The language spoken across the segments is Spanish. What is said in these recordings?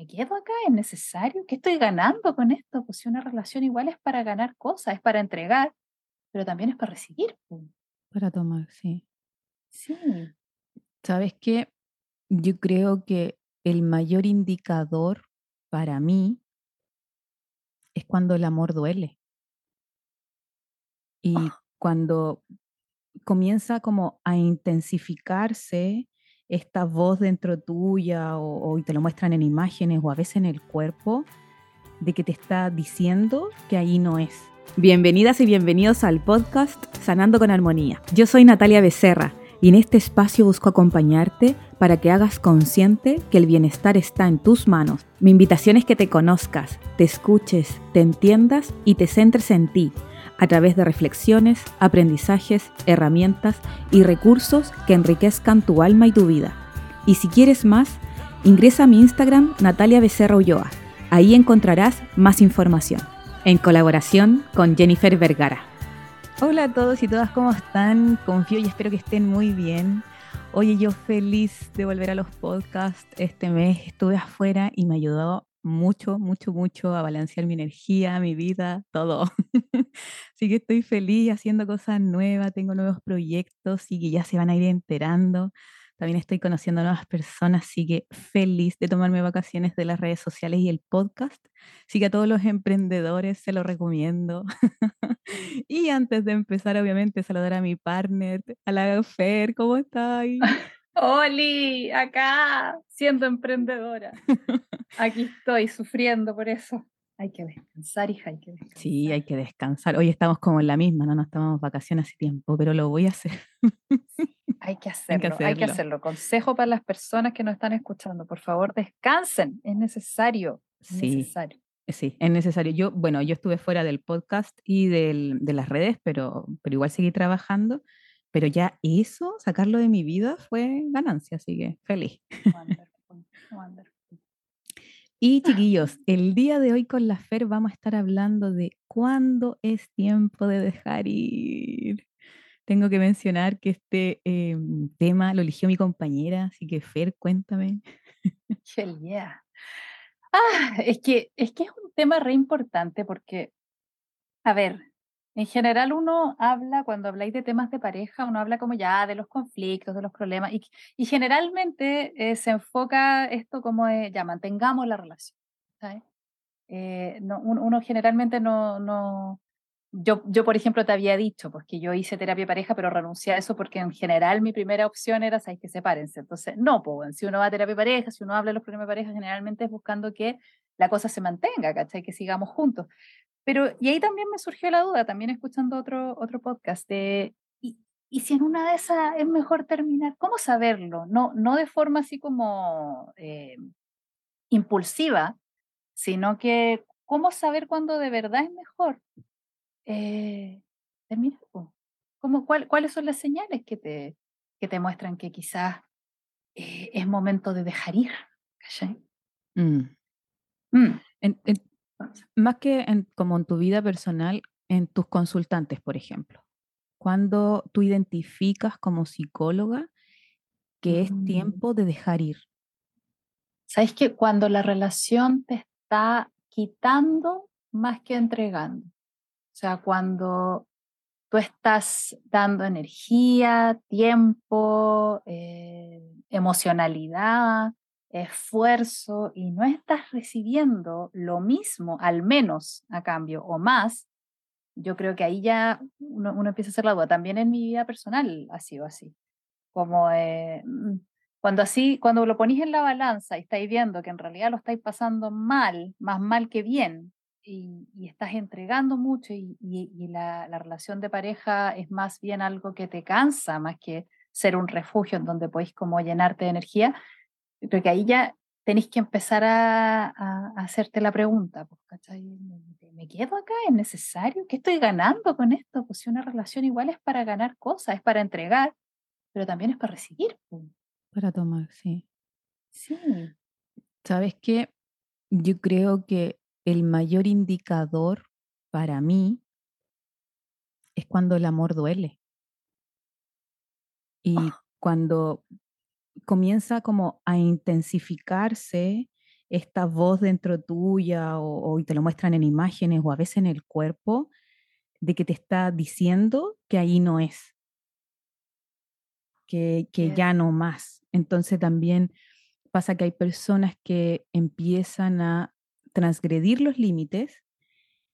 ¿me quedo acá? ¿Es necesario? ¿Qué estoy ganando con esto? Pues si una relación igual es para ganar cosas, es para entregar, pero también es para recibir. Para tomar, sí. Sí. ¿Sabes qué? Yo creo que el mayor indicador para mí es cuando el amor duele. Y Oh, cuando comienza como a intensificarse esta voz dentro tuya o, o te lo muestran en imágenes o a veces en el cuerpo de que te está diciendo que ahí no es. Bienvenidas y bienvenidos al podcast Sanando con Armonía. Yo soy Natalia Becerra y en este espacio busco acompañarte para que hagas consciente que el bienestar está en tus manos. Mi invitación es que te conozcas, te escuches, te entiendas y te centres en ti a través de reflexiones, aprendizajes, herramientas y recursos que enriquezcan tu alma y tu vida. Y si quieres más, ingresa a mi Instagram Natalia Becerra Ulloa. Ahí encontrarás más información, en colaboración con Jennifer Vergara. Hola a todos y todas, ¿cómo están? Confío y espero que estén muy bien. Oye, yo feliz de volver a los podcasts este mes. Estuve afuera y me ayudó mucho, mucho, mucho a balancear mi energía, mi vida, todo. Así que estoy feliz haciendo cosas nuevas, tengo nuevos proyectos y que ya se van a ir enterando. También estoy conociendo nuevas personas, así que feliz de tomarme vacaciones de las redes sociales y el podcast. Así que a todos los emprendedores se lo recomiendo. y antes de empezar, obviamente, saludar a mi partner, a la Fer, ¿cómo estás? Oli, acá, siendo emprendedora. Aquí estoy sufriendo por eso. Hay que descansar, hija, hay que descansar. Sí, hay que descansar. Hoy estamos como en la misma, no nos tomamos vacaciones hace tiempo, pero lo voy a hacer. Hay que hacerlo, hay que hacerlo. hacerlo. Consejo para las personas que nos están escuchando, por favor, descansen, es necesario, es Sí. necesario. Sí, es necesario. Yo, bueno, yo estuve fuera del podcast y del- de las redes, pero, pero igual seguí trabajando. Pero ya eso, sacarlo de mi vida fue ganancia, así que feliz. Wonderful, wonderful. Y chiquillos, el día de hoy con la Fer vamos a estar hablando de cuándo es tiempo de dejar ir. Tengo que mencionar que este em, tema lo eligió mi compañera, así que Fer, cuéntame. Hell yeah. Ah, es que, es que es un tema re importante porque, a ver, en general uno habla, cuando habláis de temas de pareja, uno habla como ya de los conflictos, de los problemas, y, y generalmente eh, se enfoca esto como de, ya, mantengamos la relación, ¿sabes? Eh, no, uno, uno generalmente no, no, yo, yo, por ejemplo, te había dicho, pues que yo hice terapia de pareja, pero renuncié a eso porque en general mi primera opción era, ¿sabes? Que sepárense. Entonces, no, pues, si uno va a terapia de pareja, si uno habla de los problemas de pareja, generalmente es buscando que la cosa se mantenga, ¿cachai? Que sigamos juntos. Pero, y ahí también me surgió la duda, también escuchando otro, otro podcast, de, y, y si en una de esas es mejor terminar, ¿cómo saberlo? No, no de forma así como eh, impulsiva, sino que, ¿cómo saber cuándo de verdad es mejor? eh, terminar. po. ¿Cómo, cuál- ¿Cuáles son las señales que te, que te muestran que quizás eh, es momento de dejar ir? ¿cachai? Mm. Mm, En- en- más que en- como en tu vida personal, en tus consultantes, por ejemplo. Cuando tú identificas como psicóloga que es mm, tiempo de dejar ir. ¿Sabes que cuando la relación te está quitando más que entregando? O sea, cuando tú estás dando energía, tiempo, eh, emocionalidad, esfuerzo y no estás recibiendo lo mismo, al menos a cambio o más, yo creo que ahí ya uno, uno empieza a hacer la duda. También en mi vida personal ha sido así. Como eh, mm, cuando así, cuando lo ponís en la balanza y estáis viendo que en realidad lo estáis pasando mal, más mal que bien, y, y estás entregando mucho y, y- la, la relación de pareja es más bien algo que te cansa, más que ser un refugio en donde podéis como llenarte de energía, creo que ahí ya tenéis que empezar a, a- a hacerte la pregunta, pues, ¿cachai? ¿Me, quedo acá? ¿Es necesario? ¿Qué estoy ganando con esto? Pues si una relación igual es para ganar cosas, es para entregar, pero también es para recibir. pues. Para tomar, sí. Sí. ¿Sabes qué? Yo creo que el mayor indicador para mí es cuando el amor duele y Oh, cuando comienza como a intensificarse esta voz dentro tuya o, o te lo muestran en imágenes o a veces en el cuerpo de que te está diciendo que ahí no es, que, que ya no más. Entonces también pasa que hay personas que empiezan a transgredir los límites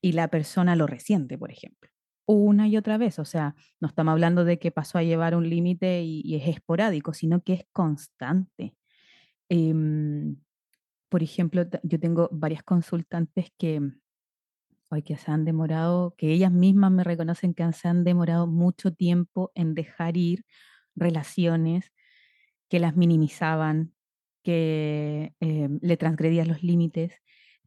y la persona lo resiente, por ejemplo, una y otra vez. O sea, no estamos hablando de que pasó a llevar un límite y, es esporádico, sino que es constante. Em, por ejemplo, yo tengo varias consultantes que, hoy que se han demorado, que ellas mismas me reconocen que se han demorado mucho tiempo en dejar ir relaciones que las minimizaban, que em, le transgredían los límites,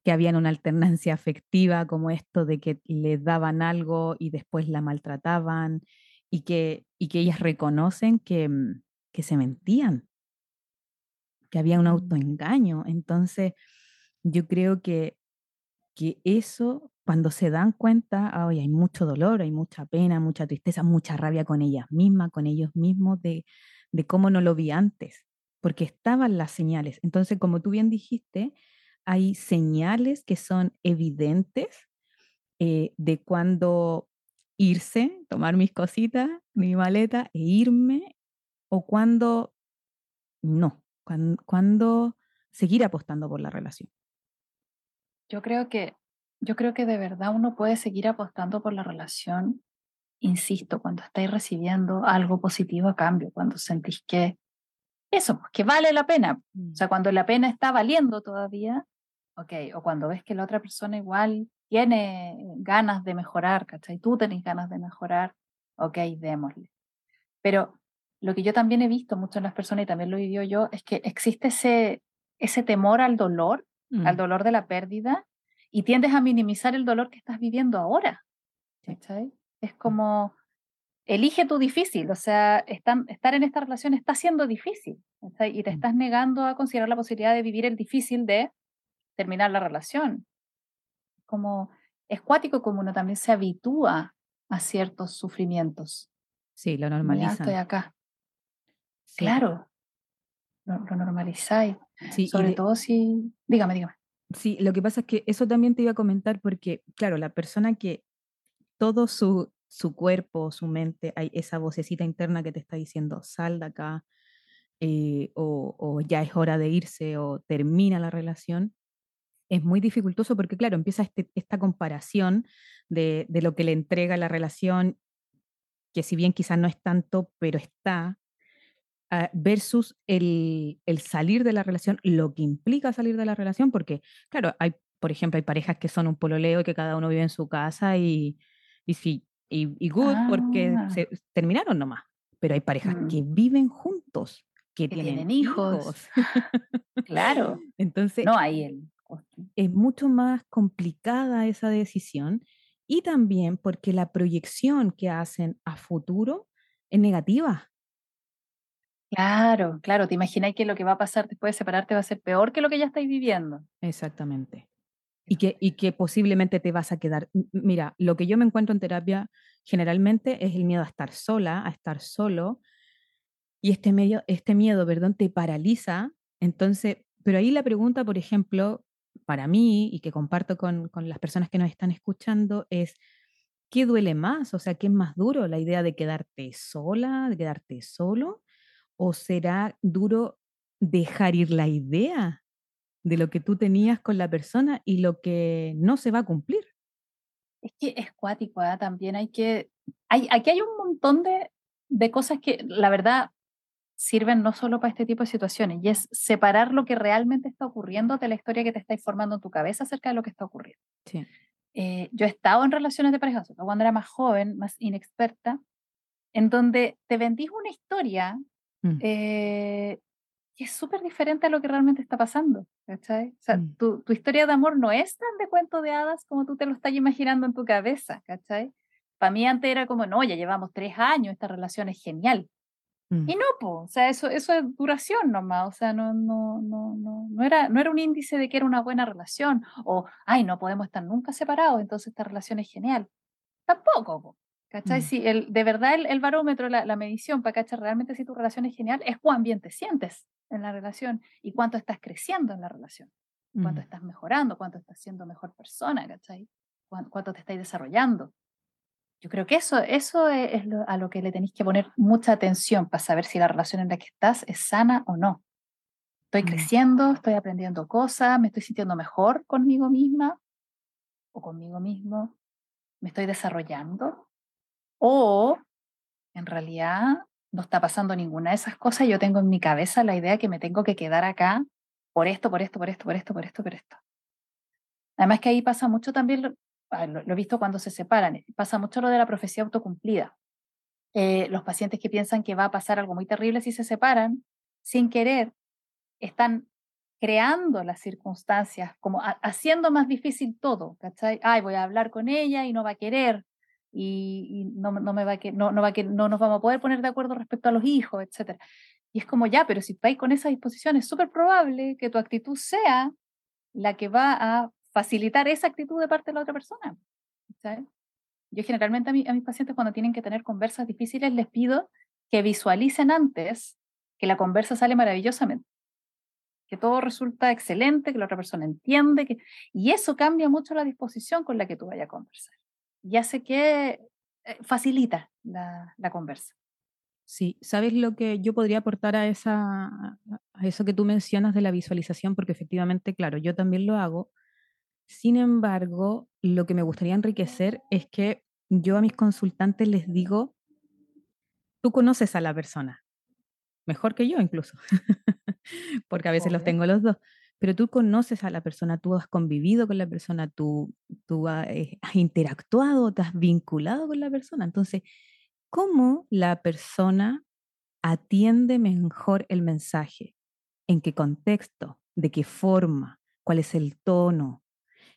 que habían una alternancia afectiva como esto de que le daban algo y después la maltrataban y que, y que ellas reconocen que, mm, que se mentían, que había un mm. autoengaño. Entonces, yo creo que, que eso, cuando se dan cuenta, hoy hay mucho dolor, hay mucha pena, mucha tristeza, mucha rabia con ellas mismas, con ellos mismos, de, de cómo no lo vi antes, porque estaban las señales. Entonces, como tú bien dijiste, hay señales que son evidentes eh, de cuando irse, tomar mis cositas, mi maleta e irme, o cuando no, cuando, seguir apostando por la relación. Yo creo que, yo creo que de verdad uno puede seguir apostando por la relación, insisto, cuando estáis recibiendo algo positivo a cambio, cuando sentís que eso, pues, que vale la pena. O sea, mm. cuando la pena está valiendo todavía, Ok, o cuando ves que la otra persona igual tiene ganas de mejorar, ¿cachai? Tú tenés ganas de mejorar, ok, démosle. Pero lo que yo también he visto mucho en las personas y también lo he vivido yo, es que existe ese, ese temor al dolor, al mm. dolor de la pérdida, y tiendes a minimizar el dolor que estás viviendo ahora. ¿cachai? Es como, elige tu difícil, o sea, estar en esta relación está siendo difícil, ¿cachai? y te mm. estás negando a considerar la posibilidad de vivir el difícil de terminar la relación. Como es cuático como uno también se habitúa a ciertos sufrimientos. Sí, lo normaliza. estoy acá. Claro, lo, normalizáis. Sí, Sobre todo si... Dígame, dígame. Sí, lo que pasa es que eso también te iba a comentar porque, claro, la persona que todo su, su cuerpo, su mente, hay esa vocecita interna que te está diciendo, sal de acá, eh, o, o, ya es hora de irse, o termina la relación, es muy dificultoso porque, claro, empieza este, esta comparación de, lo que le entrega la relación, que si bien quizás no es tanto, pero está, ah, versus el, salir de la relación, lo que implica salir de la relación, porque, claro, hay, por ejemplo, hay parejas que son un pololeo y que cada uno vive en su casa y, y sí, y, good porque ah. se terminaron nomás, pero hay parejas que mm. viven juntos, que, tienen, hijos. claro. Entonces, no hay él es mucho más complicada esa decisión y también porque la proyección que hacen a futuro es negativa. Claro, claro, te imagináis que lo que va a pasar después de separarte va a ser peor que lo que ya estáis viviendo. Exactamente. Y que, y que posiblemente te vas a quedar. Mira, lo que yo me encuentro en terapia generalmente es el miedo a estar sola, a estar solo. Y este, este miedo, perdón, te paraliza. Entonces, pero ahí la pregunta, por ejemplo, para mí y que comparto con, las personas que nos están escuchando es, ¿qué duele más? O sea, ¿qué es más duro? ¿La idea de quedarte sola, de quedarte solo? ¿O será duro dejar ir la idea de lo que tú tenías con la persona y lo que no se va a cumplir? Es que es cuático, ¿eh? también hay que, hay, aquí hay un montón de, de cosas que la verdad sirven no solo para este tipo de situaciones, y es separar lo que realmente está ocurriendo de la historia que te está informando en tu cabeza acerca de lo que está ocurriendo. Eh, yo he estado en relaciones de pareja, cuando era más joven, más inexperta, en donde te vendís una historia mm. eh, que es súper diferente a lo que realmente está pasando. O sea, mm. tu, tu, historia de amor no es tan de cuento de hadas como tú te lo estás imaginando en tu cabeza. ¿cachai? Para mí antes era como, no, ya llevamos tres años, esta relación es genial. Mm. Y no, po, o sea, eso, eso es duración nomás, o sea, no, no, no, no, no, era, no era un índice de que era una buena relación, o, ay, no podemos estar nunca separados, entonces esta relación es genial. Tampoco, po, ¿cachai? Mm. Si el, de verdad el, barómetro, la, la, medición para cachar realmente si tu relación es genial, es cuán bien te sientes en la relación y cuánto estás creciendo en la relación. cuánto estás mejorando, cuánto estás siendo mejor persona, ¿cachai? Cuánto te estáis desarrollando. Yo creo que eso, eso es, a lo que le tenéis que poner mucha atención para saber si la relación en la que estás es sana o no. Estoy mm. creciendo, estoy aprendiendo cosas, me estoy sintiendo mejor conmigo misma o conmigo mismo, me estoy desarrollando o en realidad no está pasando ninguna de esas cosas. Yo tengo en mi cabeza la idea que me tengo que quedar acá por esto, por esto, por esto, por esto, por esto, por esto. Además que ahí pasa mucho también, ah, lo, he visto cuando se separan, eh, pasa mucho lo de la profecía autocumplida. Eh, los pacientes que piensan que va a pasar algo muy terrible si se separan, sin querer, están creando las circunstancias, como haciendo más difícil todo, ¿cachai? Ay, voy a hablar con ella y no va a querer, y, no, no, me va que, no, no, va que, no nos vamos a poder poner de acuerdo respecto a los hijos, etc. Y es como ya, pero si vais con esa disposición, es súper probable que tu actitud sea la que va a facilitar esa actitud de parte de la otra persona. ¿sabes? Yo generalmente a, a mis pacientes cuando tienen que tener conversas difíciles les pido que visualicen antes que la conversa sale maravillosamente, que todo resulta excelente, que la otra persona entiende, que... y eso cambia mucho la disposición con la que tú vayas a conversar. Y hace que eh, facilita la, la conversa. Sí, ¿sabes lo que yo podría aportar a, esa, a eso que tú mencionas de la visualización? Porque efectivamente, claro, yo también lo hago. Sin embargo, lo que me gustaría enriquecer es que yo a mis consultantes les digo, tú conoces a la persona, mejor que yo incluso, porque a veces los tengo los dos, pero tú conoces a la persona, tú has convivido con la persona, tú, tú eh, has interactuado, te has vinculado con la persona. Entonces, cómo la persona atiende mejor el mensaje, en qué contexto, de qué forma, cuál es el tono.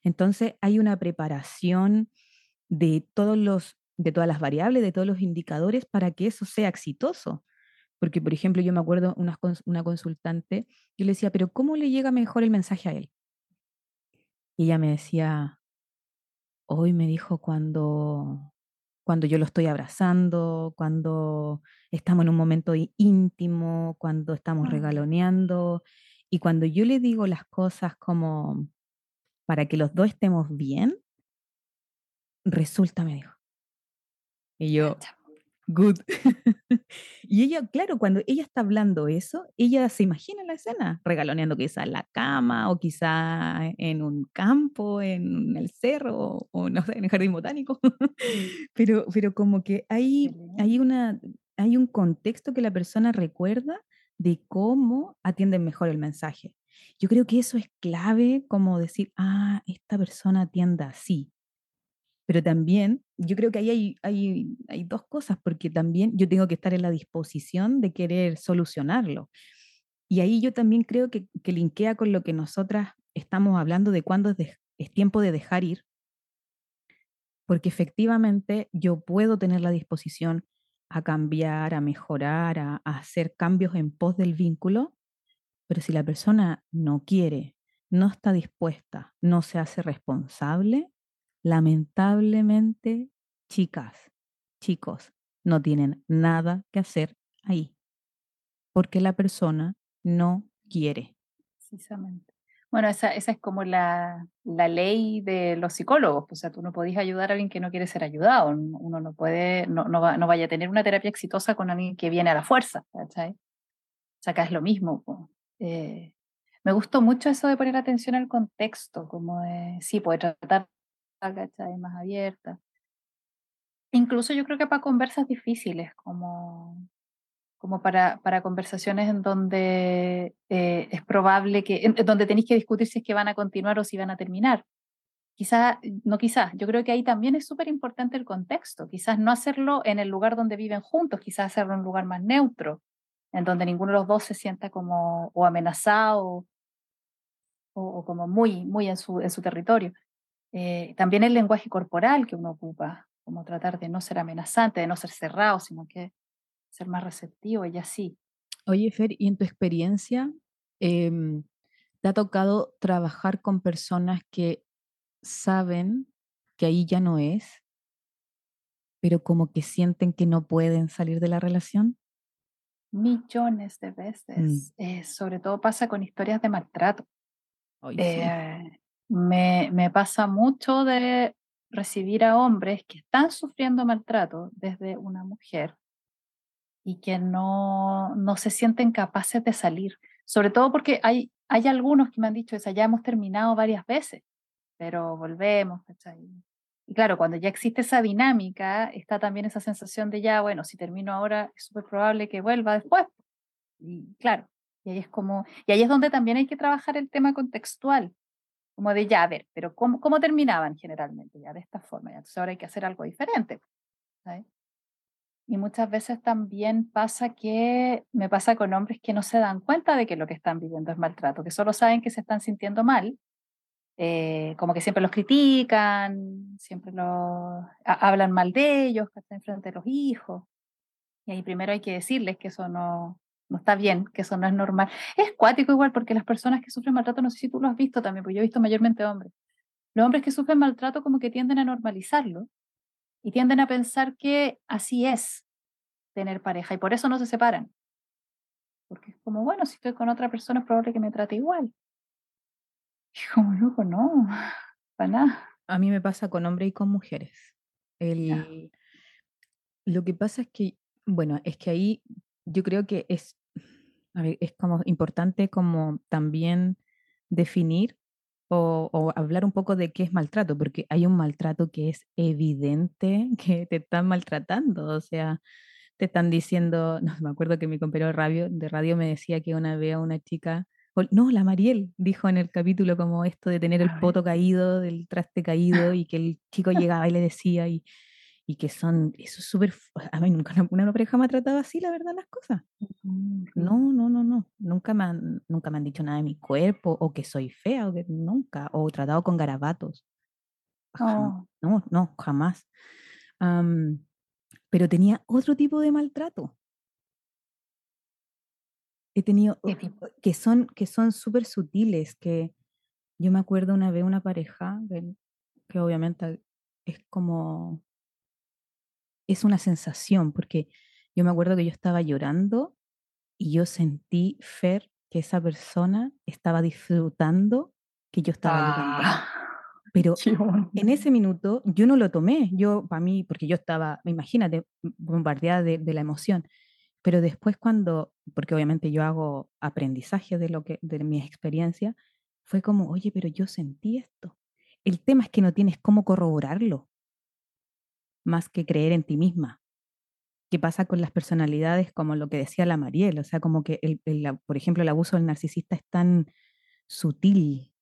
Entonces hay una preparación de todos los de todas las variables, de todos los indicadores para que eso sea exitoso. Porque, por ejemplo, yo me acuerdo una, una consultante, yo le decía, pero ¿cómo le llega mejor el mensaje a él? Y ella me decía, hoy me dijo cuando cuando yo lo estoy abrazando, cuando estamos en un momento íntimo, cuando estamos regaloneando y cuando yo le digo las cosas como para que los dos estemos bien, resulta, me dijo. Y yo, good. y ella, claro, cuando ella está hablando eso, ella se imagina la escena, regaloneando quizá en la cama o quizá en un campo, en el cerro o no sé, en el jardín botánico. pero, pero como que hay, hay, una, hay un contexto que la persona recuerda de cómo atienden mejor el mensaje. Yo creo que eso es clave, como decir, ah, esta persona atiende así. Pero también, yo creo que ahí hay, hay, dos cosas, porque también yo tengo que estar en la disposición de querer solucionarlo. Y ahí yo también creo que, que linkea con lo que nosotras estamos hablando de cuándo es, tiempo de dejar ir, porque efectivamente yo puedo tener la disposición a cambiar, a mejorar, a hacer cambios en pos del vínculo, pero si la persona no quiere, no está dispuesta, no se hace responsable, Lamentablemente, chicas, chicos, no tienen nada que hacer ahí, porque la persona no quiere. Precisamente. Bueno, esa, esa es como la, la, ley de los psicólogos. O sea, tú no podés ayudar a alguien que no quiere ser ayudado. Uno no puede, no, no, va, no vaya a tener una terapia exitosa con alguien que viene a la fuerza. O sea, acá es lo mismo. Eh, me gustó mucho eso de poner atención al contexto, como de, sí, puede tratar ¿cachai? Más abierta. Incluso yo creo que para conversas difíciles, como, como para, para conversaciones en donde eh, es probable que, en, donde tenéis que discutir si es que van a continuar o si van a terminar. Quizás, no quizás, yo creo que ahí también es súper importante el contexto. Quizás no hacerlo en el lugar donde viven juntos, quizás hacerlo en un lugar más neutro, en donde ninguno de los dos se sienta como o amenazado o, o como muy, muy en su, en su territorio. Eh, también el lenguaje corporal que uno ocupa, como tratar de no ser amenazante, de no ser cerrado, sino que ser más receptivo y así. Oye, Fer, ¿y en tu experiencia em, te ha tocado trabajar con personas que saben que ahí ya no es, pero como que sienten que no pueden salir de la relación? Millones de mm. veces. Eh, sobre todo pasa con historias de maltrato. Eh, me, me pasa mucho de recibir a hombres que están sufriendo maltrato desde una mujer y que no, no se sienten capaces de salir. Sobre todo porque hay, hay algunos que me han dicho, ya hemos terminado varias veces, pero volvemos. Y claro, cuando ya existe esa dinámica, está también esa sensación de ya, bueno, si termino ahora, es súper probable que vuelva después. Y claro, y ahí es como, y ahí es donde también hay que trabajar el tema contextual, como de ya, a ver, pero ¿cómo, cómo terminaban generalmente? Ya de esta forma, ya, entonces ahora hay que hacer algo diferente. Y muchas veces también pasa que me pasa con hombres que no se dan cuenta de que lo que están viviendo es maltrato, que solo saben que se están sintiendo mal, eh, como que siempre los critican, siempre los hablan mal de ellos, que están frente de los hijos. Y ahí primero hay que decirles que eso no, no está bien, que eso no es normal. Es cuático igual, porque las personas que sufren maltrato, no sé si tú lo has visto también, porque yo he visto mayormente hombres. Los hombres que sufren maltrato como que tienden a normalizarlo y tienden a pensar que así es tener pareja y por eso no se separan. Porque es como, bueno, si estoy con otra persona es probable que me trate igual. Y como, loco, no, para nada. A mí me pasa con hombres y con mujeres. El, Lo que pasa es que, bueno, es que ahí yo creo que es, es como importante como también definir o, hablar un poco de qué es maltrato, porque hay un maltrato que es evidente que te están maltratando, o sea, te están diciendo, no me acuerdo que mi compañero de radio, de radio me decía que una vez a una chica, no, la Mariel dijo en el capítulo como esto de tener el poto caído, del traste caído y que el chico llegaba y le decía y, y que son, eso es súper, a mí nunca una, pareja me ha tratado así, la verdad, las cosas. No, no, no, no, nunca me, han, nunca me han dicho nada de mi cuerpo o que soy fea, o que nunca, o tratado con garabatos. Oh. No, no, jamás. pero tenía otro tipo de maltrato. He tenido que son que son súper sutiles, que yo me acuerdo una vez una pareja que obviamente es como es una sensación, porque yo me acuerdo que yo estaba llorando y yo sentí, Fer, que esa persona estaba disfrutando que yo estaba llorando. Ah, Pero en ese minuto yo no lo tomé, yo para mí, porque yo estaba, imagínate, bombardeada de, de, la emoción. Pero después cuando, porque obviamente yo hago aprendizaje de lo que, de mi experiencia, fue como, oye, pero yo sentí esto. El tema es que no tienes cómo corroborarlo más que creer en ti misma. ¿Qué pasa con las personalidades como lo que decía la Mariel? O sea, como que, el, por ejemplo, el abuso del narcisista es tan sutil,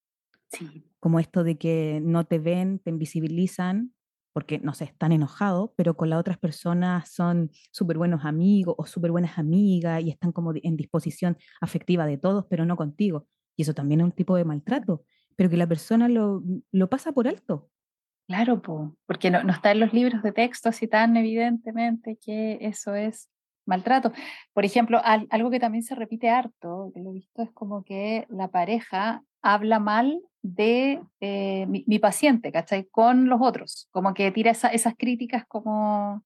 sí. como esto de que no te ven, te invisibilizan, porque, no sé, están enojados, pero con las otras personas son súper buenos amigos o súper buenas amigas y están como en disposición afectiva de todos, pero no contigo. Y eso también es un tipo de maltrato, pero que la persona lo, lo pasa por alto. Claro, porque no, no, está en los libros de texto así tan evidentemente que eso es maltrato. Por ejemplo, algo que también se repite harto, que lo he visto, es como que la pareja habla mal de eh, mi, paciente, ¿cachai? Con los otros, como que tira esas críticas como,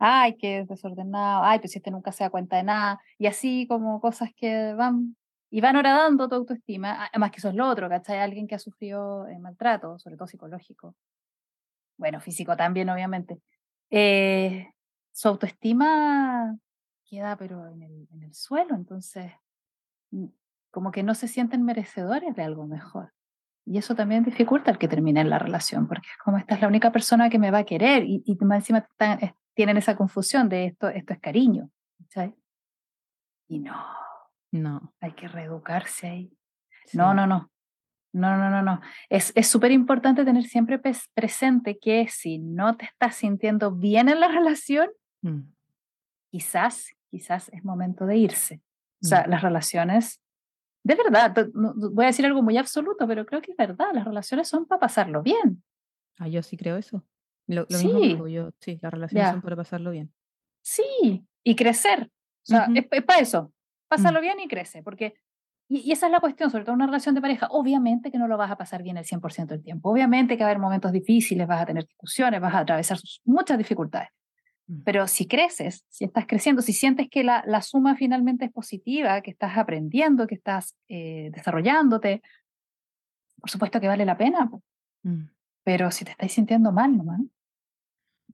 ay, que es desordenado, ay, pues este nunca se da cuenta de nada, y así como cosas que van y van horadando tu autoestima, además que eso es lo otro, ¿cachai? Alguien que ha sufrido eh, maltrato, sobre todo psicológico, bueno, físico también, obviamente, eh, su autoestima queda pero en el, en el suelo, entonces mm, como que no se sienten merecedores de algo mejor. Y eso también dificulta el que termine la relación, porque es como esta es la única persona que me va a querer y, y encima tienen esa confusión de esto, esto es cariño. ¿sabes? Y no, no, hay que reeducarse ahí. No, no, no. No, no, no, no. Es súper importante tener siempre presente que si no te estás sintiendo bien en la relación, mm. quizás, quizás es momento de irse. O sea, mm. las relaciones, de verdad, voy a decir algo muy absoluto, pero creo que es verdad, las relaciones son para pasarlo bien. Ah, yo sí creo eso. Lo, sí. mismo yo, sí, las relaciones son para pasarlo bien. Sí, y crecer. O sea, es, para eso, mm. bien y crece, porque y, esa es la cuestión, sobre todo en una relación de pareja. Obviamente que no lo vas a pasar bien el 100% del tiempo. Obviamente que va a haber momentos difíciles, vas a tener discusiones, vas a atravesar muchas dificultades. Mm. Pero si creces, si estás creciendo, si sientes que la, la suma finalmente es positiva, que estás aprendiendo, que estás eh, desarrollándote, por supuesto que vale la pena, Mm. pero si te estáis sintiendo mal, nomás.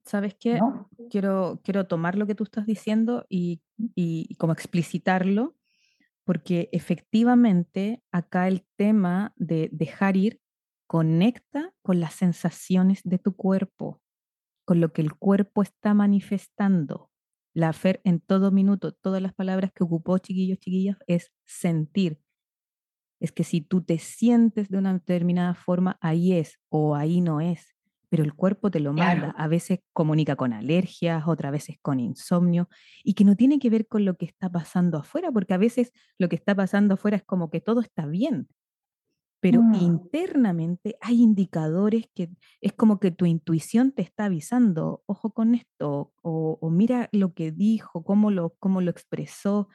¿Sabes qué? No. Quiero, quiero tomar lo que tú estás diciendo y, y- y como explicitarlo, porque efectivamente acá el tema de dejar ir conecta con las sensaciones de tu cuerpo, con lo que el cuerpo está manifestando. La Fer en todo minuto, todas las palabras que ocupó chiquillos, chiquillas, es sentir. Es que si tú te sientes de una determinada forma, ahí es o ahí no es, pero el cuerpo te lo Claro. manda. A veces comunica con alergias, otras veces con insomnio, y que no tiene que ver con lo que está pasando afuera, porque a veces lo que está pasando afuera es como que todo está bien, pero Mm. internamente hay indicadores que es como que tu intuición te está avisando, ojo con esto, o, o mira lo que dijo, cómo lo, cómo lo expresó,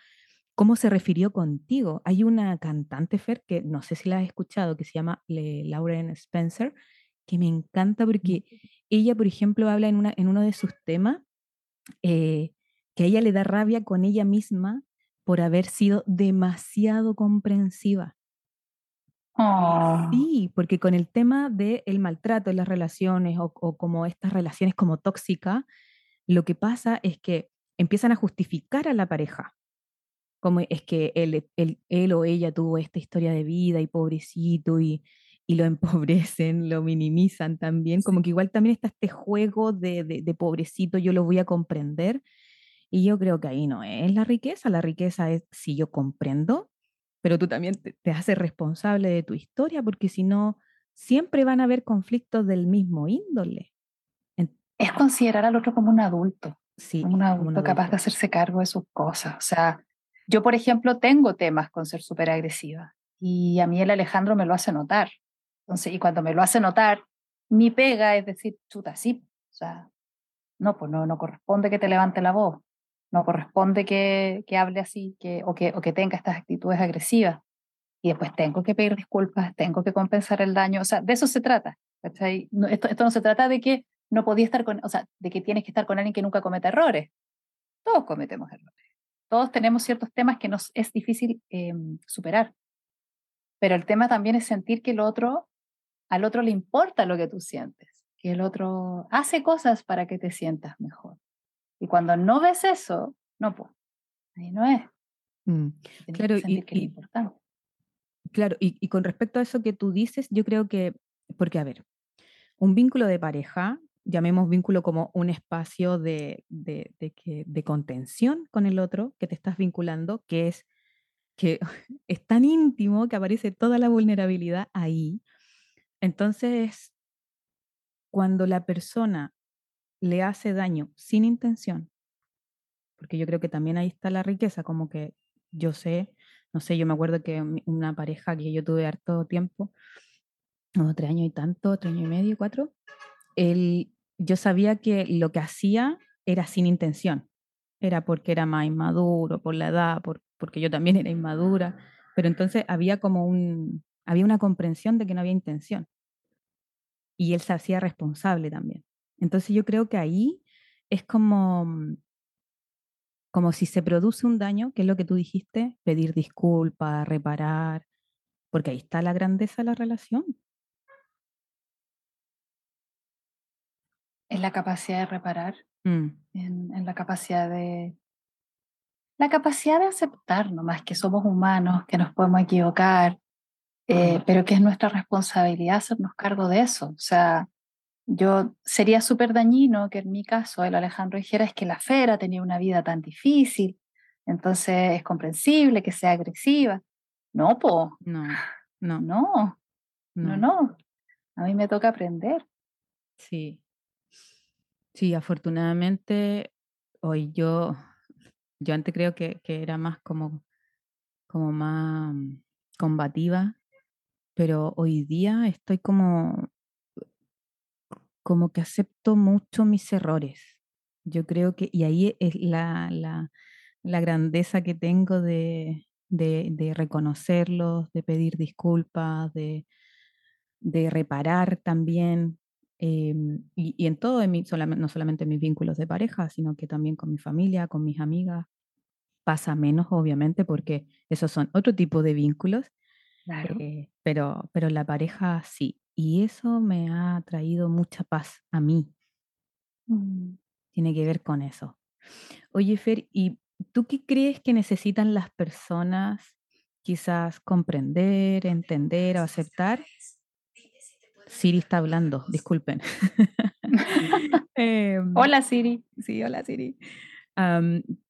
cómo se refirió contigo. Hay una cantante, Fer, que no sé si la has escuchado, que se llama Le- Lauren Spencer, que me encanta porque ella, por ejemplo, habla en, una, en uno de sus temas eh, que a ella le da rabia con ella misma por haber sido demasiado comprensiva. Oh, Sí, porque con el tema del maltrato en las relaciones o, o como estas relaciones como tóxicas, lo que pasa es que empiezan a justificar a la pareja. Como es que él, él, él o ella tuvo esta historia de vida y pobrecito y, y lo empobrecen, lo minimizan también. Como que igual también está este juego de, de, de pobrecito, yo lo voy a comprender. Y yo creo que ahí no es la riqueza, la riqueza es si yo comprendo, pero tú también te, te haces responsable de tu historia, porque si no, siempre van a haber conflictos del mismo índole. Es considerar al otro como un adulto, sí, como un adulto, como un capaz adulto. de hacerse cargo de sus cosas. O sea, yo, por ejemplo, tengo temas con ser súper agresiva y a mí el Alejandro me lo hace notar. Entonces, y cuando me lo hace notar, mi pega es decir, chuta, sí, o sea, no, pues no, no corresponde que te levante la voz, no corresponde que, que hable así que, o, que, o que tenga estas actitudes agresivas. Y después tengo que pedir disculpas, tengo que compensar el daño, o sea, de eso se trata. No, esto, esto no se trata de que no podía estar con, o sea, de que tienes que estar con alguien que nunca cometa errores. Todos cometemos errores. Todos tenemos ciertos temas que nos es difícil eh, superar. Pero el tema también es sentir que el otro, al otro le importa lo que tú sientes, que el otro hace cosas para que te sientas mejor. Y cuando no ves eso, no, pues, ahí no es. Mm, Claro, que y, que y- claro, y, y con respecto a eso que tú dices, yo creo que, porque a ver, un vínculo de pareja, llamemos vínculo como un espacio de, de, de que, de contención con el otro que te estás vinculando, que es que es tan íntimo que aparece toda la vulnerabilidad ahí. Entonces, cuando la persona le hace daño sin intención, porque yo creo que también ahí está la riqueza, como que yo sé, no sé, yo me acuerdo que una pareja que yo tuve harto tiempo, como tres años y tanto, tres años y medio, cuatro, él, yo sabía que lo que hacía era sin intención, era porque era más inmaduro, por la edad, por, porque yo también era inmadura, pero entonces había como un, había una comprensión de que no había intención y él se hacía responsable también. Entonces yo creo que ahí es como, mm, como si se produce un daño, que es lo que tú dijiste, pedir disculpas, reparar, porque ahí está la grandeza de la relación. Es la capacidad de reparar, Mm, en, en la capacidad de la capacidad de aceptar nomás que somos humanos, que nos podemos equivocar, eh, pero que es nuestra responsabilidad hacernos cargo de eso. O sea, yo sería súper dañino que en mi caso el Alejandro dijera es que la Fera tenía una vida tan difícil, entonces es comprensible que sea agresiva. No, po, no, no, no, no, no. no. A mí me toca aprender. Sí. Sí, afortunadamente hoy yo, yo antes creo que, que era más como, como más mm, combativa, pero hoy día estoy como, como que acepto mucho mis errores. Yo creo que, y ahí es la, la, la grandeza que tengo de, de, de reconocerlos, de pedir disculpas, de, de reparar también. em, y, en todo, en mi, no solamente en mis vínculos de pareja, sino que también con mi familia, con mis amigas. Pasa menos, obviamente, porque esos son otro tipo de vínculos, Claro. Eh, pero, pero la pareja sí. Y eso me ha traído mucha paz a mí. Mm. Tiene que ver con eso. Oye, Fer, ¿y tú qué crees que necesitan las personas quizás comprender, entender o aceptar? Siri está hablando, disculpen. Em, Hola Siri. sí, hola Siri.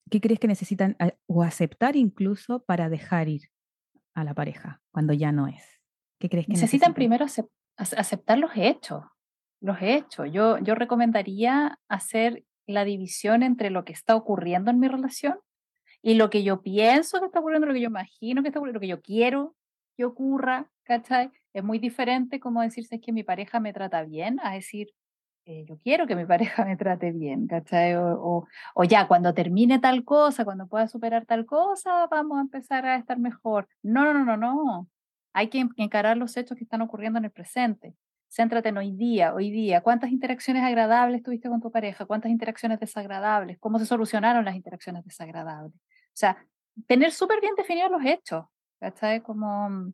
¿Qué crees que necesitan o aceptar incluso para dejar ir a la pareja cuando ya no es? ¿Qué crees que Necesitan necesitan? primero acep- ac- aceptar los hechos, los hechos. Yo, yo recomendaría hacer la división entre lo que está ocurriendo en mi relación y lo que yo pienso que está ocurriendo, lo que yo imagino que está ocurriendo, lo que yo quiero que ocurra, ¿cachai? Es muy diferente como decirse es que mi pareja me trata bien a decir eh, yo quiero que mi pareja me trate bien, ¿cachai? O, o, o ya, cuando termine tal cosa, cuando pueda superar tal cosa, vamos a empezar a estar mejor. No, no, no, no, no. Hay que en- encarar los hechos que están ocurriendo en el presente. Céntrate en hoy día, hoy día. ¿Cuántas interacciones agradables tuviste con tu pareja? ¿Cuántas interacciones desagradables? ¿Cómo se solucionaron las interacciones desagradables? O sea, tener súper bien definidos los hechos, ¿cachai? Como,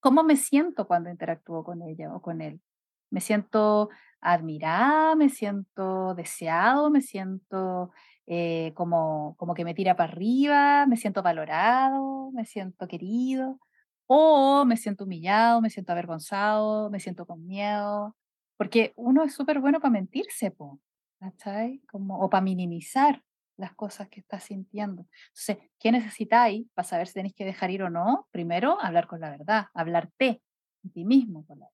¿Cómo me siento cuando interactúo con ella o con él? Me siento admirada, me siento deseado, me siento eh, como, como que me tira para arriba, me siento valorado, me siento querido, o me siento humillado, me siento avergonzado, me siento con miedo, porque uno es súper bueno para mentirse, po, ¿cachai? Como, o para minimizar las cosas que está sintiendo. Entonces, ¿qué necesitáis para saber si tenéis que dejar ir o no? Primero, hablar con la verdad, hablarte de ti mismo con la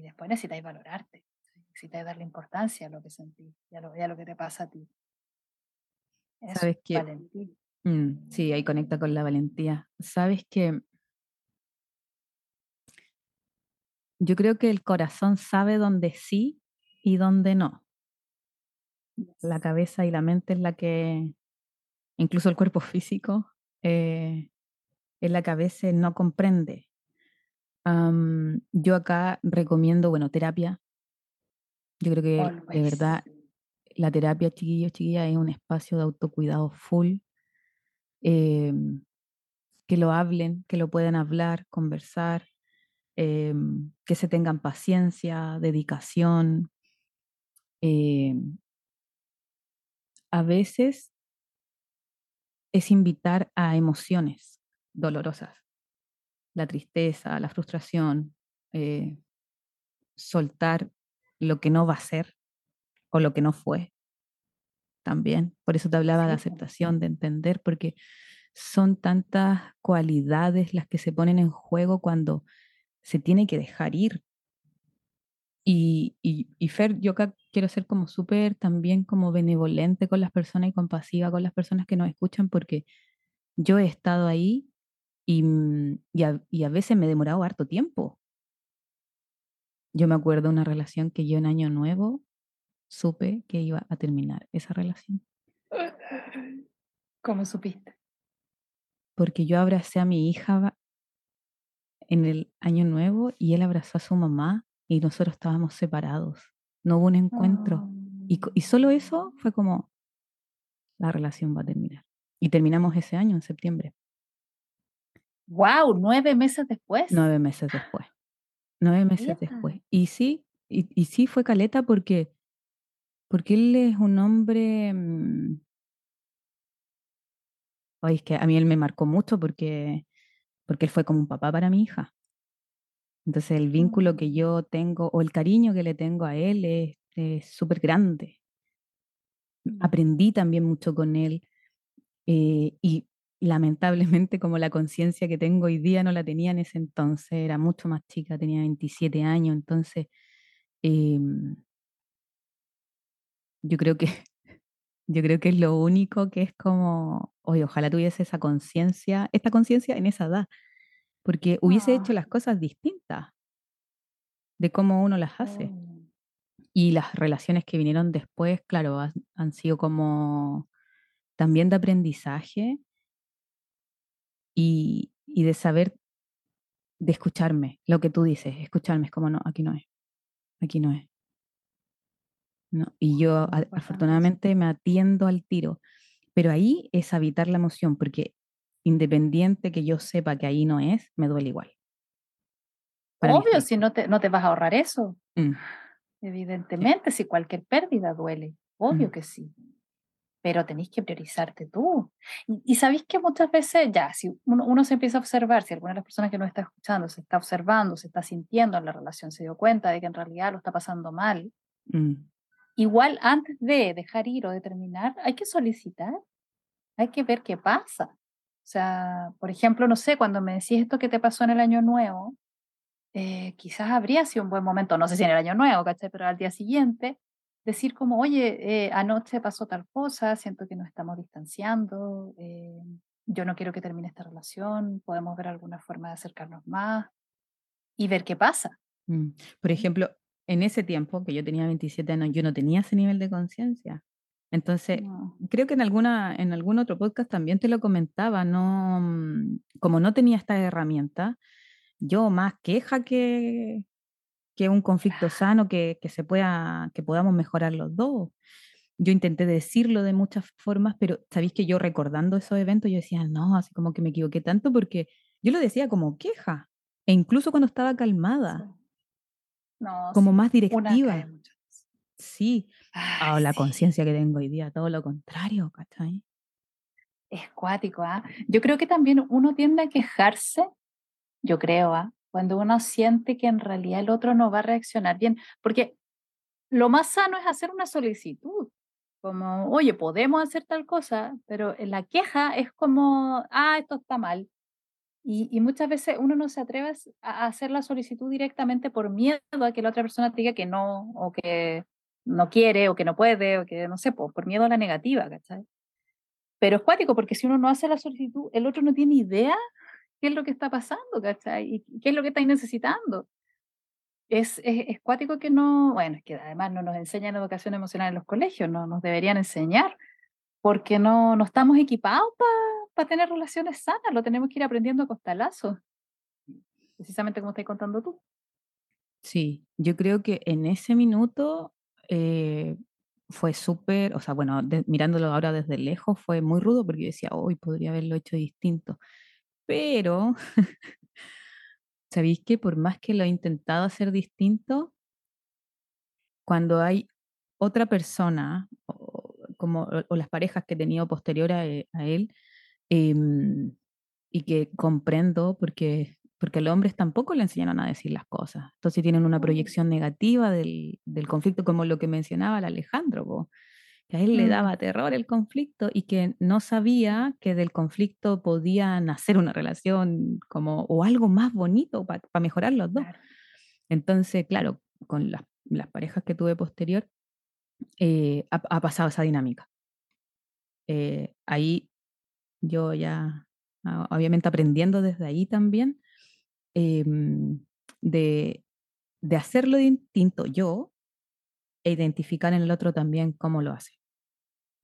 y después necesitáis valorarte, necesitáis darle importancia a lo que sentís y a lo, y a lo que te pasa a ti. Eso, Sabes valentía. mm, sí, ahí conecta con la valentía. Sabes que yo creo que el corazón sabe dónde sí y dónde no. La cabeza y la mente es la que, incluso el cuerpo físico, eh, es la que a veces no comprende. Yo acá recomiendo, bueno, terapia. Yo creo que de verdad la terapia, chiquillos, chiquillas, es un espacio de autocuidado full. em, que lo hablen, que lo puedan hablar, conversar, em, que se tengan paciencia, dedicación. em, a veces es invitar a emociones dolorosas, la tristeza, la frustración, eh, soltar lo que no va a ser o lo que no fue también. Por eso te hablaba de aceptación, de entender, porque son tantas cualidades las que se ponen en juego cuando se tiene que dejar ir. Y, y, y Fer, yo acá quiero ser como súper también como benevolente con las personas y compasiva con las personas que nos escuchan porque yo he estado ahí y, mm, y, a, y a veces me he demorado harto tiempo. Yo me acuerdo de una relación que yo en Año Nuevo supe que iba a terminar esa relación. ¿Cómo supiste? Porque yo abracé a mi hija en el Año Nuevo y él abrazó a su mamá y nosotros estábamos separados. No hubo un encuentro. Y, co- y solo eso fue como, la relación va a terminar. Y terminamos ese año, en septiembre, ¡Wow! Nueve meses después. nueve meses después. Nueve meses Caleta. después. Y sí, y, y sí fue caleta porque, porque él es un hombre... mm, Ay, es que a mí él me marcó mucho porque, porque él fue como un papá para mi hija. Entonces el vínculo que Mm. yo tengo o el cariño que le tengo a él es es súper grande. Mm. Aprendí también mucho con él eh, y lamentablemente como la conciencia que tengo hoy día no la tenía en ese entonces, era mucho más chica, tenía 27 años, entonces em, yo creo que yo creo que es lo único que es como, oye, ojalá tuviese esa conciencia, esta conciencia en esa edad, porque hubiese hecho Ah. las cosas distintas de cómo uno las hace. Oh. Y las relaciones que vinieron después, claro, han, han sido como también de aprendizaje y, y de saber, de escucharme, lo que tú dices, escucharme es como, no, aquí no es, aquí no es. No, y yo a- afortunadamente me atiendo al tiro, pero ahí es habitar la emoción, porque independiente que yo sepa que ahí no es, me duele igual. Obvio, si no te, no te vas a ahorrar eso. Mm. Evidentemente, si cualquier pérdida duele, obvio mm. que sí. Pero tenéis que priorizarte tú. Y, sabéis que muchas veces, ya, si uno, se empieza a observar, si alguna de las personas que nos está escuchando se está observando, se está sintiendo en la relación, se dio cuenta de que en realidad lo está pasando mal, mm. igual antes de dejar ir o de terminar, hay que solicitar, hay que ver qué pasa. O sea, por ejemplo, no sé, cuando me decís esto que te pasó en el año nuevo, eh, quizás habría sido un buen momento, no sé si en el año nuevo, ¿cachai? Pero al día siguiente, decir como, oye, eh, anoche pasó tal cosa, siento que nos estamos distanciando, eh, yo no quiero que termine esta relación, podemos ver alguna forma de acercarnos más y ver qué pasa. Mm, por ejemplo, en ese tiempo que yo tenía 27 años, yo no tenía ese nivel de conciencia. Entonces, creo que en, alguna, en algún otro podcast también te lo comentaba, no, mm, como no tenía esta herramienta, yo más queja que, que un conflicto sano, que, que, se pueda, que podamos mejorar los dos. Yo intenté decirlo de muchas formas, pero sabéis que yo recordando esos eventos, yo decía, no, así como que me equivoqué tanto porque yo lo decía como queja, e incluso cuando estaba calmada, como más directiva. Sí, a la conciencia que tengo hoy día, todo lo contrario, ¿cachai? Es cuático, ¿ah? Yo creo que también uno tiende a quejarse yo creo, ¿ah? Cuando uno siente que en realidad el otro no va a reaccionar bien, porque lo más sano es hacer una solicitud, como, oye, podemos hacer tal cosa, pero la queja es como, ah, esto está mal. Y, muchas veces uno no se atreve a hacer la solicitud directamente por miedo a que la otra persona diga que no, o que no quiere, o que no puede, o que no sé, por, por miedo a la negativa, ¿cachai? Pero es cuático, porque si uno no hace la solicitud, el otro no tiene idea qué es lo que está pasando, ¿cachai? Y qué es lo que estáis necesitando. Es, es, cuático que no, bueno, es que además no nos enseñan educación emocional en los colegios, no nos deberían enseñar, porque no, no estamos equipados para tener relaciones sanas, lo tenemos que ir aprendiendo a costalazo, precisamente como estáis contando tú. Sí, yo creo que en ese minuto eh, fue súper, o sea, bueno, mirándolo ahora desde lejos fue muy rudo porque yo decía, hoy podría haberlo hecho distinto. Pero, ¿sabéis que por más que lo he intentado hacer distinto, cuando hay otra persona, o, como, o, las parejas que he tenido posterior a, eh, él, em, y que comprendo porque porque a los hombres tampoco le enseñaron a decir las cosas. Entonces tienen una proyección negativa del, del conflicto, como lo que mencionaba el Alejandro que a él le mm. daba terror el conflicto y que no sabía que del conflicto podía nacer una relación como o algo más bonito para mejorar los dos. Entonces, claro, con las, parejas que tuve posterior, eh, ha, pasado esa dinámica. Eh, ahí yo ya, ah, obviamente aprendiendo desde ahí también, em, de, de hacerlo distinto yo e identificar en el otro también cómo lo hace.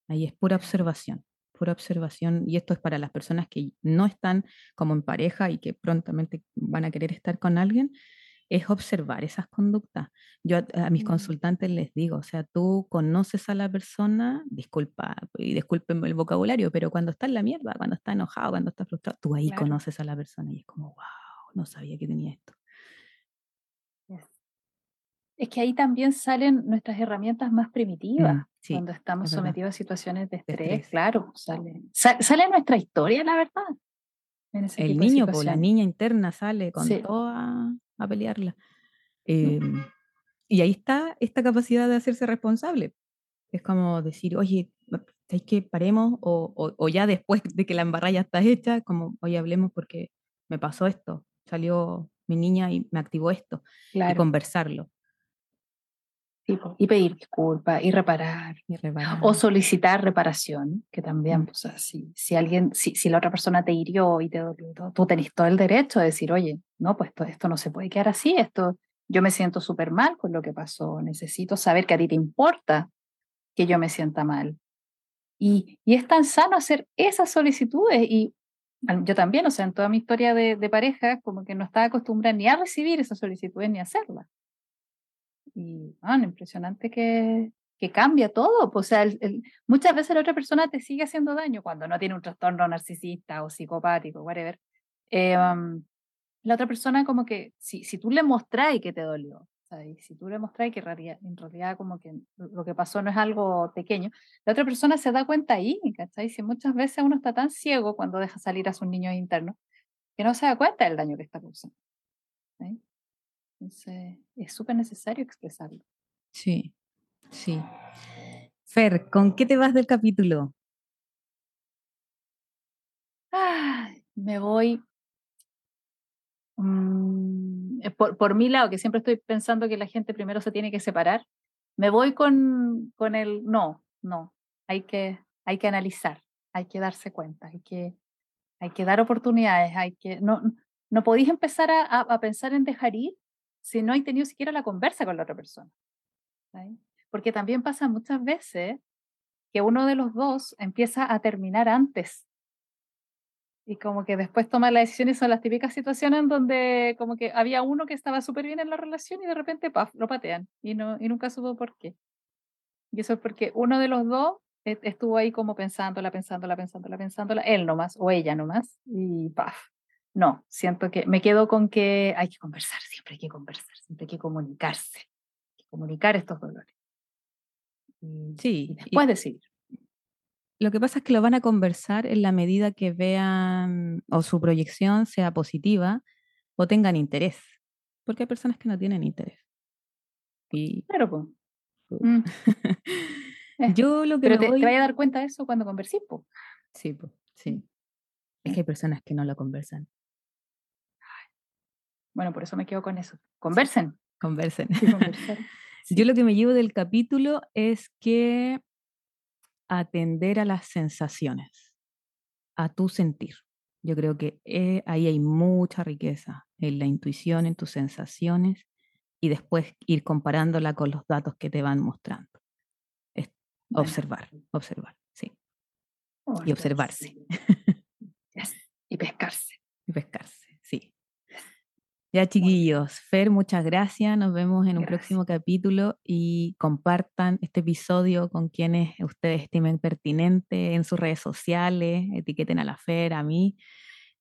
Ahí es pura observación, pura observación. Y esto es para las personas que no están como en pareja y que prontamente van a querer estar con alguien, es observar esas conductas. Yo a, mis consultantes les digo, o sea, tú conoces a la persona, disculpa, y disculpen el vocabulario, pero cuando está en la mierda, cuando está enojado, cuando está frustrado, tú ahí conoces a la persona y es como, wow, no sabía que tenía esto es que ahí también salen nuestras herramientas más primitivas. Mm, cuando estamos sometidos a situaciones de estrés, claro, sale, sale nuestra historia, la verdad. el niño, o la niña interna sale con todo a, pelearla. Em, y ahí está esta capacidad de hacerse responsable. Es como decir, oye, ¿sabes que paremos? O, ya después de que la embarrada está hecha, como, oye, hablemos porque me pasó esto, salió mi niña y me activó esto. Y conversarlo y pedir disculpas y reparar, O solicitar reparación, que también, mm. pues, si, si alguien, si, si, la otra persona te hirió y te dolió, tú tenés todo el derecho de decir, oye, no, pues esto, esto no se puede quedar así, esto, yo me siento súper mal con lo que pasó, necesito saber que a ti te importa que yo me sienta mal. Y, y es tan sano hacer esas solicitudes y yo también, o sea, en toda mi historia de, de pareja, como que no estaba acostumbrada ni a recibir esas solicitudes ni a hacerlas. Y, bueno, impresionante que, que cambia todo. O sea, muchas veces la otra persona te sigue haciendo daño cuando no tiene un trastorno narcisista o psicopático, whatever. Em, la otra persona como que, si, si tú le mostrás que te dolió, si tú le mostrás que en realidad como que lo que pasó no es algo pequeño, la otra persona se da cuenta ahí, ¿cachai? Si muchas veces uno está tan ciego cuando deja salir a sus niños internos, que no se da cuenta del daño que está causando. Entonces, es súper necesario expresarlo. Sí, sí. Fer, ¿con qué te vas del capítulo? me voy mm, eh, por, por, mi lado, que siempre estoy pensando que la gente primero se tiene que separar, me voy con, con el no, no, hay que, hay que analizar, hay que darse cuenta, hay que, hay que dar oportunidades, hay que, no, no podéis empezar a, a, pensar en dejar ir si no hay tenido siquiera la conversa con la otra persona. Porque también pasa muchas veces que uno de los dos empieza a terminar antes y como que después toma las decisiones son las típicas situaciones en donde como que había uno que estaba súper bien en la relación y de repente paf, lo patean y, no, y nunca supo por qué. Y eso es porque uno de los dos e, estuvo ahí como pensándola, pensándola, pensándola, pensándola, él nomás o ella nomás y paf. No, siento que me quedo con que hay que conversar, siempre hay que conversar, siempre hay que comunicarse, hay que comunicar estos dolores. sí. Y después decidir. Lo que pasa es que lo van a conversar en la medida que vean o su proyección sea positiva o tengan interés. Porque hay personas que no tienen interés. Y... Claro, pues. Yo lo que Pero te, voy... a dar cuenta de eso cuando conversís, Sí, pues, sí. Es que hay personas que no lo conversan. Bueno, por eso me quedo con eso. Conversen. Conversen. Yo lo que me llevo del capítulo es que atender a las sensaciones, a tu sentir. Yo creo que eh, ahí hay mucha riqueza en la intuición, en tus sensaciones y después ir comparándola con los datos que te van mostrando. Observar, observar, sí. y observarse. Y pescarse. Y pescarse. Ya chiquillos, Fer, muchas gracias. Nos vemos en un próximo capítulo y compartan este episodio con quienes ustedes estimen pertinente en sus redes sociales, etiqueten a la Fer, a mí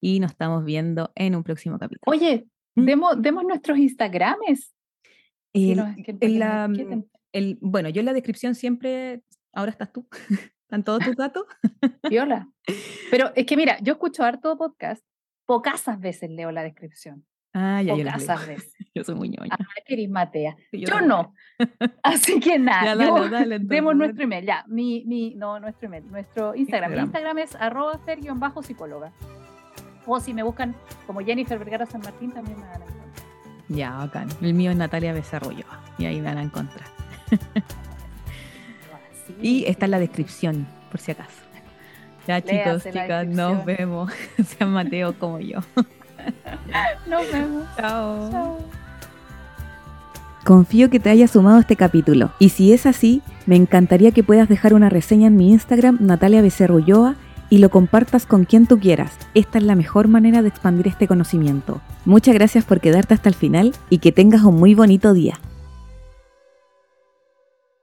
y nos estamos viendo en un próximo capítulo. Oye, ¿Mm? demos, demos, nuestros Instagrames. bueno, yo en la descripción siempre, ahora estás tú, están todos tus datos. Viola. Pero es que mira, yo escucho harto podcast, pocas veces leo la descripción. Ah, ya, yo, veces. yo soy muy ñoña. Ah, eres Matea. yo, no. Así que nada, ya, demos nuestro email. Ya, mi, mi, no, nuestro email, nuestro Instagram. Instagram, es arroba ser-psicóloga. O si me buscan como Jennifer Vergara San Martín, también me van a encontrar. Ya, bacán. El mío es Natalia Becerro Y ahí me van a encontrar. y está en la descripción, por si acaso. Ya, chicos, chicas, nos vemos. Sean Mateo como yo. Nos vemos. Chao. Confío que te haya sumado este capítulo. Y si es así, me encantaría que puedas dejar una reseña en mi Instagram, Natalia Becerro y lo compartas con quien tú quieras. Esta es la mejor manera de expandir este conocimiento. Muchas gracias por quedarte hasta el final y que tengas un muy bonito día.